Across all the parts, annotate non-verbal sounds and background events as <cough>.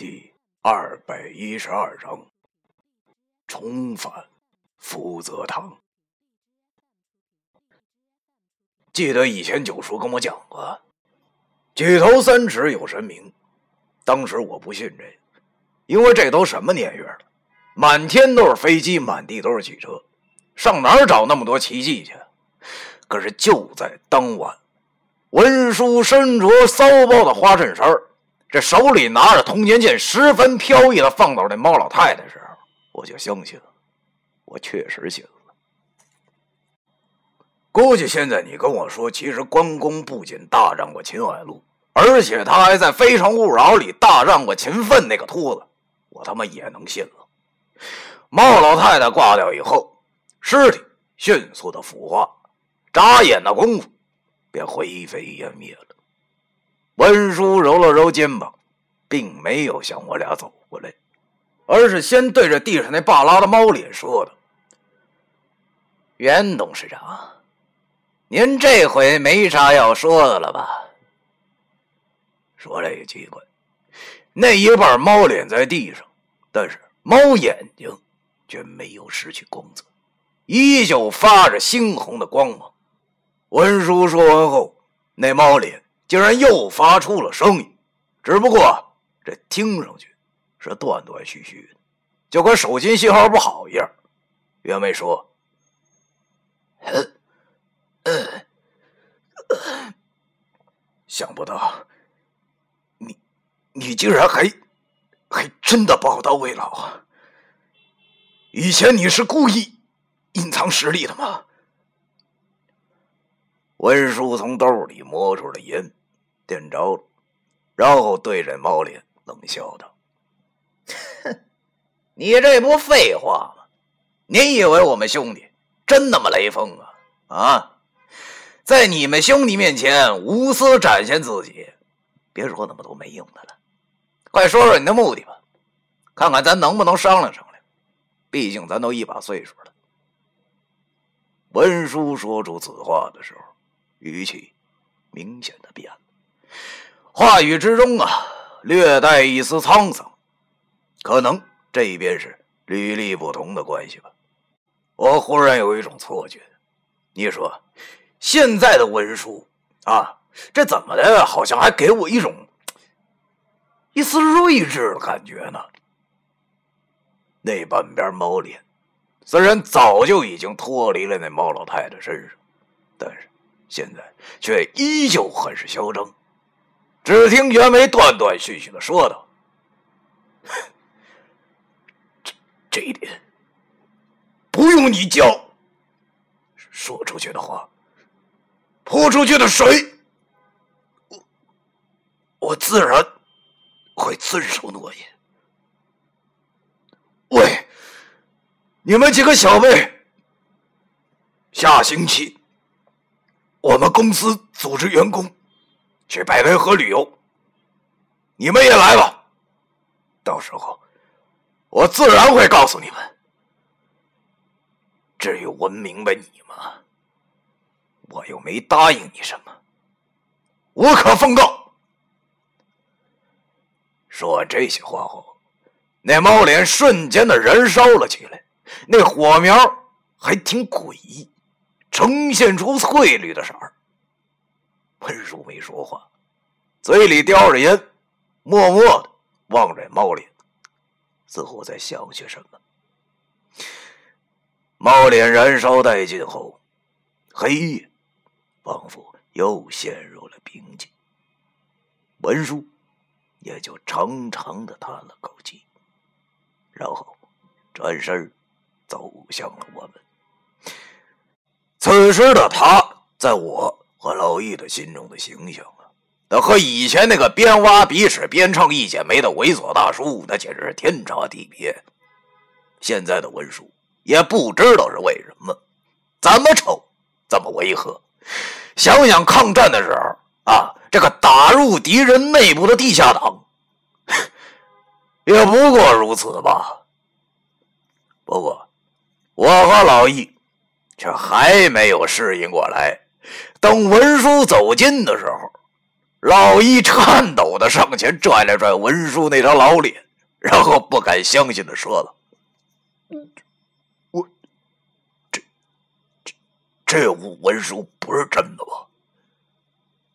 第二百一十二章：重返福泽堂。记得以前九叔跟我讲过，举头三尺有神明。当时我不信这个，因为这都什么年月了，满天都是飞机，满地都是汽车，上哪儿找那么多奇迹去？可是就在当晚，文叔身着骚包的花衬衫这手里拿着通天剑，十分飘逸的放到那猫老太太时候，我就相信了，我确实信了。估计现在你跟我说，其实关公不仅大战过秦海路，而且他还在《非诚勿扰》里大战过秦奋那个秃子，我他妈也能信了。猫老太太挂掉以后，尸体迅速的腐化，眨眼的功夫便灰飞烟灭了。文叔揉了揉肩膀，并没有向我俩走过来，而是先对着地上那半拉的猫脸说道：“袁董事长。”您这回没啥要说的了吧？说来也奇怪，那一半猫脸在地上，但是猫眼睛却没有失去光泽，依旧发着猩红的光芒。文叔说完后，那猫脸竟然又发出了声音，只不过这听上去是断断续续的，就跟手机信号不好一样。袁梅说：“。”，想不到，你你竟然还还真的宝刀未老啊！以前你是故意隐藏实力的吗？文叔从兜里摸出了烟，点着了，然后对着猫脸冷笑道：“哼，你这不废话吗？你以为我们兄弟真那么雷锋啊？啊？”在你们兄弟面前无私展现自己，别说那么多没用的了，快说说你的目的吧，看看咱能不能商量商量。毕竟咱都一把岁数了。文叔说出此话的时候，语气明显的变了，话语之中啊，略带一丝沧桑。可能这便是履历不同的关系吧。我忽然有一种错觉，你说。现在的文书啊，这怎么的？好像还给我一种一丝睿智的感觉呢。那半边猫脸虽然早就已经脱离了那猫老太太身上，但是现在却依旧很是嚣张。只听袁梅断断续续的说道：“这这一点不用你教，说出去的话。”泼出去的水，我我自然会遵守诺言。喂，你们几个小辈，下星期我们公司组织员工去白梅河旅游，你们也来吧。到时候我自然会告诉你们。至于我明白你吗？我又没答应你什么，无可奉告。说完这些话后，那猫脸瞬间的燃烧了起来，那火苗还挺诡异，呈现出翠绿的色儿。温叔没说话，嘴里叼着烟，默默的望着猫脸，似乎在想些什么。猫脸燃烧殆尽后，黑夜。仿佛又陷入了平静，文书也就长长的叹了口气，然后转身走向了我们。此时的他，在我和老易的心中的形象啊，那和以前那个边挖鼻屎边唱一剪梅的猥琐大叔，那简直是天差地别。现在的文书也不知道是为什么，怎么丑，怎么违和。想想抗战的时候啊，这个打入敌人内部的地下党，也不过如此吧。不过，我和老易却还没有适应过来。等文书走近的时候，老一颤抖的上前拽了拽文书那张老脸，然后不敢相信的说道：“我这这这文书不是真的吧？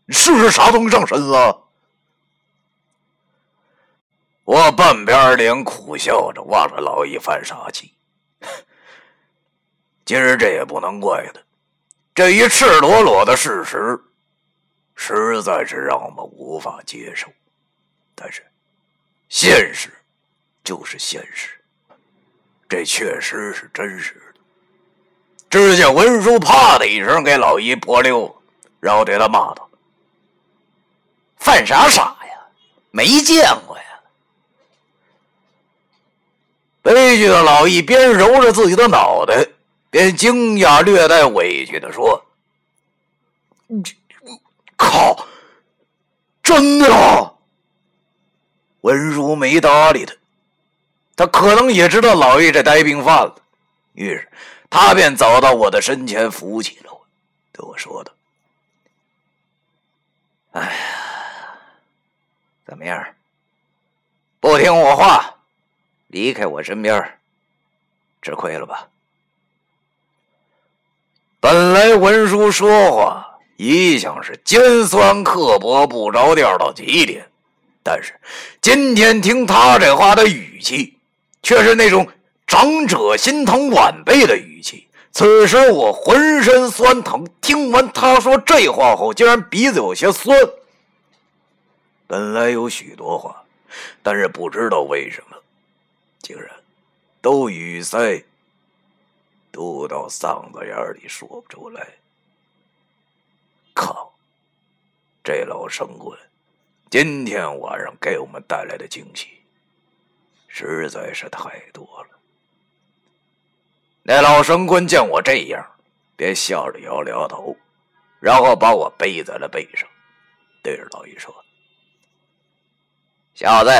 是不是啥东西上身了？”我半边脸苦笑着望着老易犯傻气。<laughs> 今日这也不能怪他，这一赤裸裸的事实，实在是让我们无法接受。但是，现实就是现实，这确实是真实的。只见文书啪的一声给老姨泼溜，然后对他骂道：“犯啥傻呀？没见过呀！”悲剧的老易边揉着自己的脑袋。便惊讶、略带委屈的说：“靠，真的！”文如没搭理他，他可能也知道老易这呆病犯了，于是他便走到我的身前，扶起了我，对我说道：“哎呀，怎么样？不听我话，离开我身边，吃亏了吧？”本来文书说话一向是尖酸刻薄、不着调到极点，但是今天听他这话的语气，却是那种长者心疼晚辈的语气。此时我浑身酸疼，听完他说这话后，竟然鼻子有些酸。本来有许多话，但是不知道为什么，竟然都语塞。堵到嗓子眼里说不出来。靠！这老神棍今天晚上给我们带来的惊喜实在是太多了。那老神棍见我这样，便笑着摇了摇头，然后把我背在了背上，对着老易说：“小子，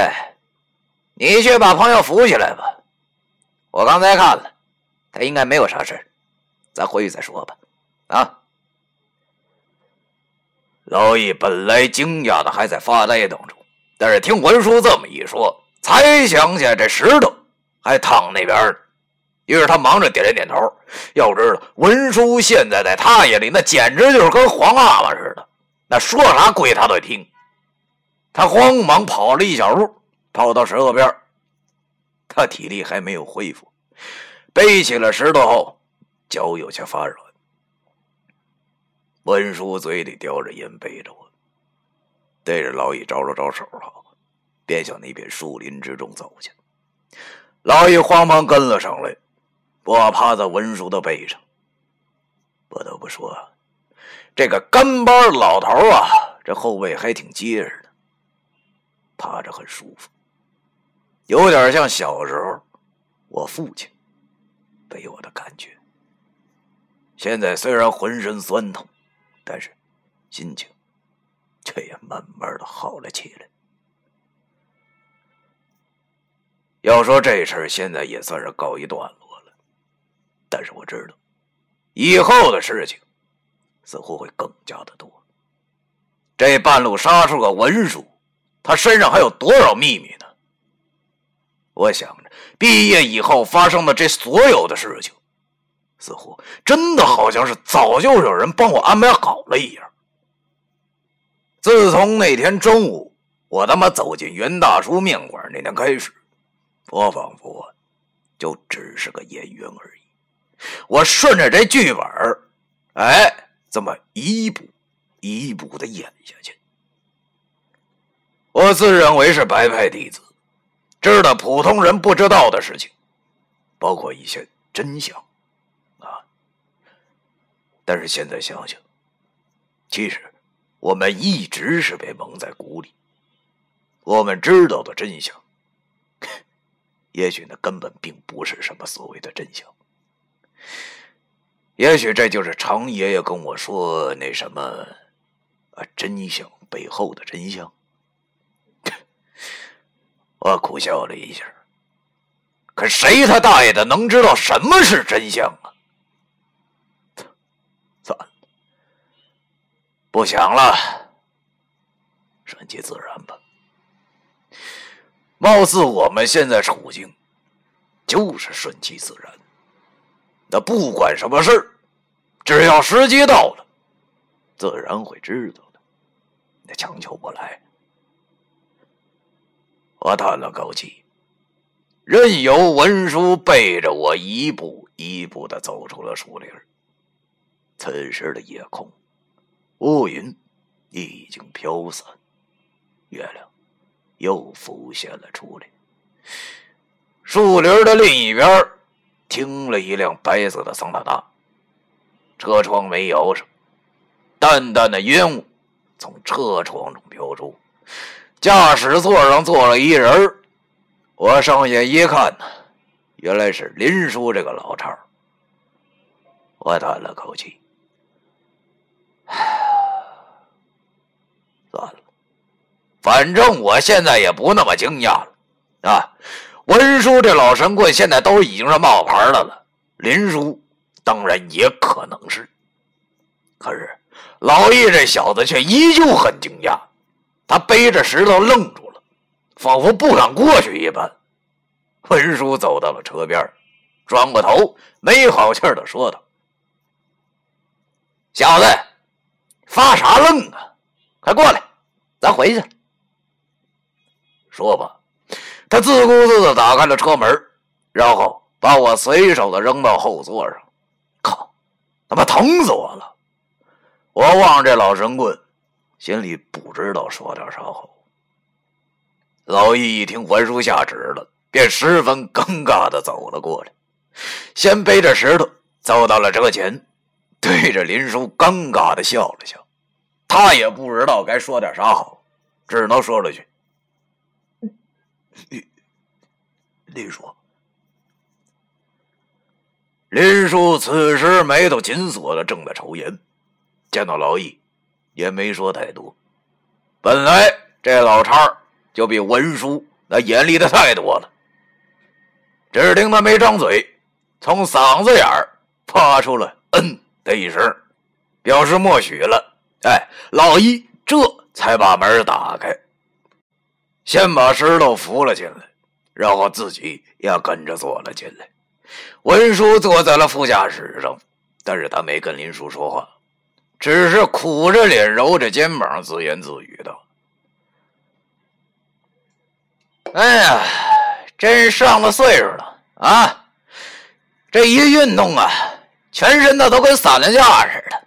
你去把朋友扶起来吧。我刚才看了。”他应该没有啥事咱回去再说吧。啊！老易本来惊讶的还在发呆当中，但是听文书这么一说，才想起来这石头还躺那边呢。于是他忙着点了点头。要知道，文书现在在他眼里，那简直就是跟皇阿玛似的，那说啥归他都听。他慌忙跑了一小路，跑到石头边他体力还没有恢复。背起了石头后，脚有些发软。文叔嘴里叼着烟，背着我，对着老易招了招手后，便向那片树林之中走去。老易慌忙跟了上来，我趴在文叔的背上。不得不说，这个干巴老头啊，这后背还挺结实的，趴着很舒服，有点像小时候我父亲。给我的感觉，现在虽然浑身酸痛，但是心情却也慢慢的好了起来。要说这事儿现在也算是告一段落了，但是我知道以后的事情似乎会更加的多。这半路杀出个文书，他身上还有多少秘密呢？我想，毕业以后发生的这所有的事情，似乎真的好像是早就有人帮我安排好了一样。自从那天中午我他妈走进袁大叔面馆那天开始，我仿佛就只是个演员而已。我顺着这剧本哎，这么一步一步的演下去。我自认为是白派弟子。知道普通人不知道的事情，包括一些真相，啊！但是现在想想，其实我们一直是被蒙在鼓里。我们知道的真相，<laughs> 也许那根本并不是什么所谓的真相。也许这就是常爷爷跟我说那什么，真相背后的真相。我苦笑了一下，可谁他大爷的能知道什么是真相啊？算了，不想了。顺其自然吧。貌似我们现在处境就是顺其自然。那不管什么事，只要时机到了，自然会知道的。那强求不来。我叹了口气，任由文书背着我一步一步的走出了树林。此时的夜空，乌云已经飘散，月亮又浮现了出来。树林的另一边，停了一辆白色的桑塔纳，车窗没摇上，淡淡的烟雾从车窗中飘出。驾驶座上坐了一人我上眼一看呢，原来是林叔这个老叉我叹了口气，算了，反正我现在也不那么惊讶了。啊。文叔这老神棍现在都已经是冒牌的了，林叔当然也可能是，可是老易这小子却依旧很惊讶。他背着石头愣住了，仿佛不敢过去一般。文叔走到了车边，转过头，没好气的说道：“小子，发啥愣啊？快过来，咱回去。”说吧，他自顾自的打开了车门，然后把我随手的扔到后座上。靠，他妈疼死我了！我望这老神棍。心里不知道说点啥好。老易一听文叔下旨了，便十分尴尬的走了过来，先背着石头走到了车前，对着林叔尴尬的笑了笑。他也不知道该说点啥好，只能说了句：“林林叔。”林叔此时眉头紧锁的，正在抽烟，见到老易。也没说太多。本来这老叉就比文叔那严厉的太多了。只听他没张嘴，从嗓子眼儿发出了“嗯”的一声，表示默许了。哎，老一这才把门打开，先把石头扶了进来，然后自己也跟着坐了进来。文叔坐在了副驾驶上，但是他没跟林叔说话。只是苦着脸，揉着肩膀，自言自语道：“哎呀，真上了岁数了啊！这一运动啊，全身的都跟散了架似的。”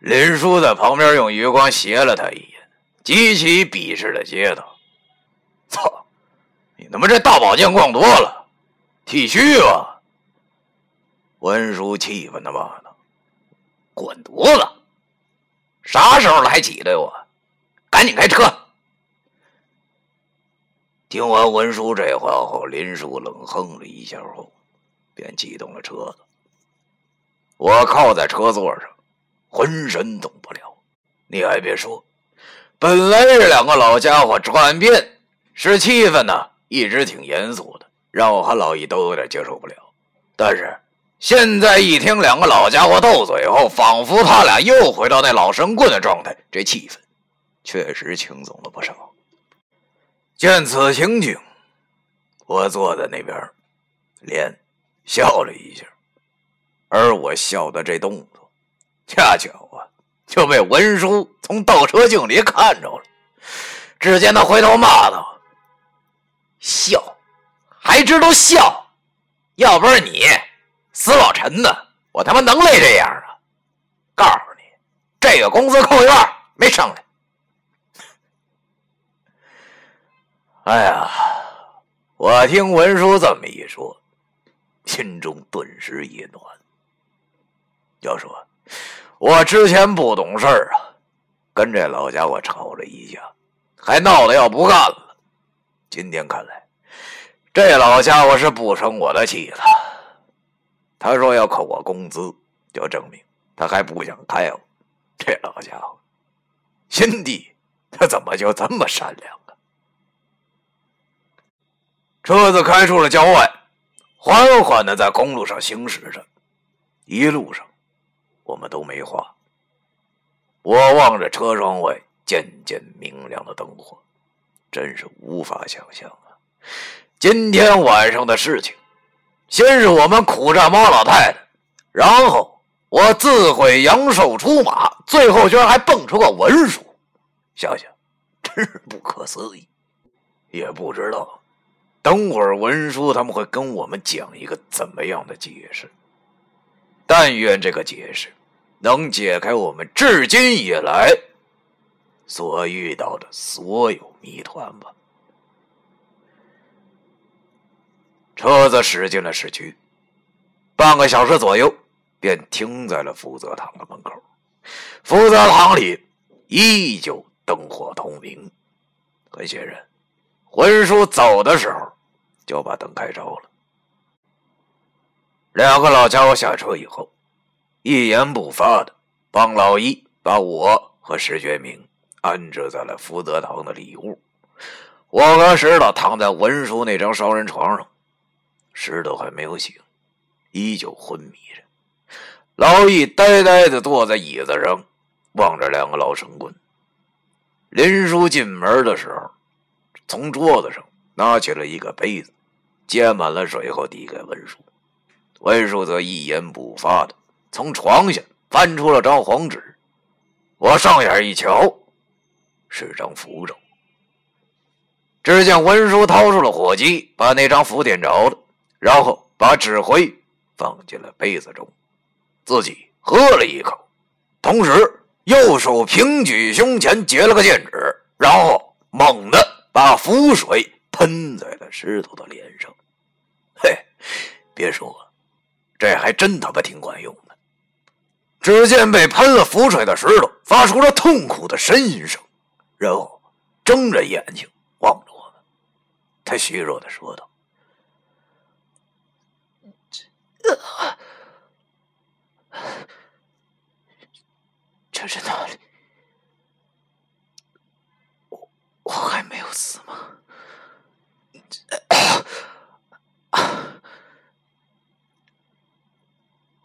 林叔在旁边用余光斜了他一眼，极其鄙视的接道：“操，你他妈这大保健逛多了，体虚吧？”文叔气愤的骂。滚犊子！啥时候了还挤兑我？赶紧开车！听完文叔这话后，林叔冷哼了一下后，便启动了车子。我靠在车座上，浑身动不了。你还别说，本来这两个老家伙转变使气氛呢，一直挺严肃的，让我和老易都有点接受不了。但是。现在一听两个老家伙斗嘴后，仿佛他俩又回到那老神棍的状态，这气氛确实轻松了不少。见此情景，我坐在那边，脸笑了一下，而我笑的这动作，恰巧啊就被文书从倒车镜里看着了。只见他回头骂道：“笑，还知道笑？要不是你。”死老陈呢？我他妈能累这样啊！告诉你，这个工资扣一半，没商量。哎呀，我听文叔这么一说，心中顿时一暖。要说我之前不懂事啊，跟这老家伙吵了一架，还闹得要不干了。今天看来，这老家伙是不生我的气了。他说要扣我工资，就证明他还不想开我。这老家伙，心地他怎么就这么善良啊？车子开出了郊外，缓缓的在公路上行驶着。一路上，我们都没话。我望着车窗外渐渐明亮的灯火，真是无法想象啊！今天晚上的事情，先是我们苦战猫老太太，然后我自毁阳寿出马，最后居然还蹦出个文书，想想真是不可思议。也不知道，等会儿文书他们会跟我们讲一个怎么样的解释。但愿这个解释能解开我们至今以来所遇到的所有谜团吧。车子驶进了市区，半个小时左右便停在了福泽堂的门口。福泽堂里依旧灯火通明，很显然，魂叔走的时候就把灯开着了。两个老家伙下车以后，一言不发的帮老一把我和石觉明安置在了福泽堂的里屋。我和石头躺在文叔那张双人床上，石头还没有醒，依旧昏迷着。老易呆呆的坐在椅子上，望着两个老神棍。林叔进门的时候，从桌子上拿起了一个杯子，接满了水后递给文书。文叔则一言不发的从床下翻出了张黄纸，我上眼一瞧，是张符咒。只见文叔掏出了火机，把那张符点着了，然后把纸灰放进了杯子中，自己喝了一口，同时右手平举胸前结了个剑指，然后猛地把符水喷在了石头的脸上。嘿，别说。这还真他妈挺管用的！只见被喷了符水的石头发出了痛苦的呻吟声，然后睁着眼睛望着我们。他虚弱的说道：“这……是哪里？我我还没有死吗？” <coughs>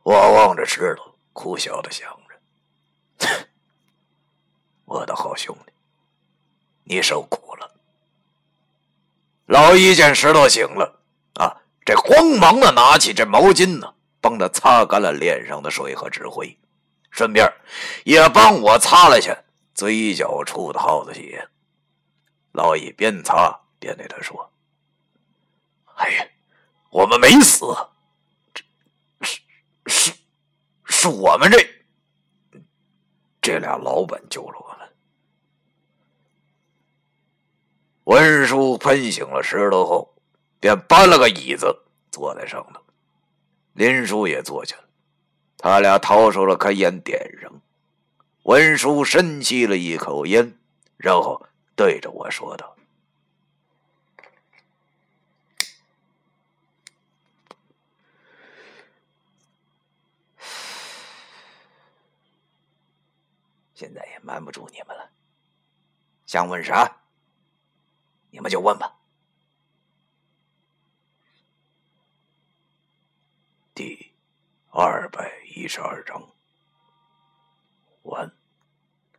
我望着石头，苦笑的想着：“我的好兄弟，你受苦了。”老一见石头醒了，这慌忙的拿起这毛巾呢，帮他擦干了脸上的水和纸灰，顺便也帮我擦了下嘴角处的耗子血。老易边擦边对他说：“哎呀，我们没死。”是，是我们这这俩老板救了我们。文叔喷醒了石头后，便搬了个椅子坐在上头。林叔也坐下了，他俩掏出了颗烟点上。文叔深吸了一口烟，然后对着我说道。现在也瞒不住你们了，想问啥，你们就问吧。第二百一十二章完。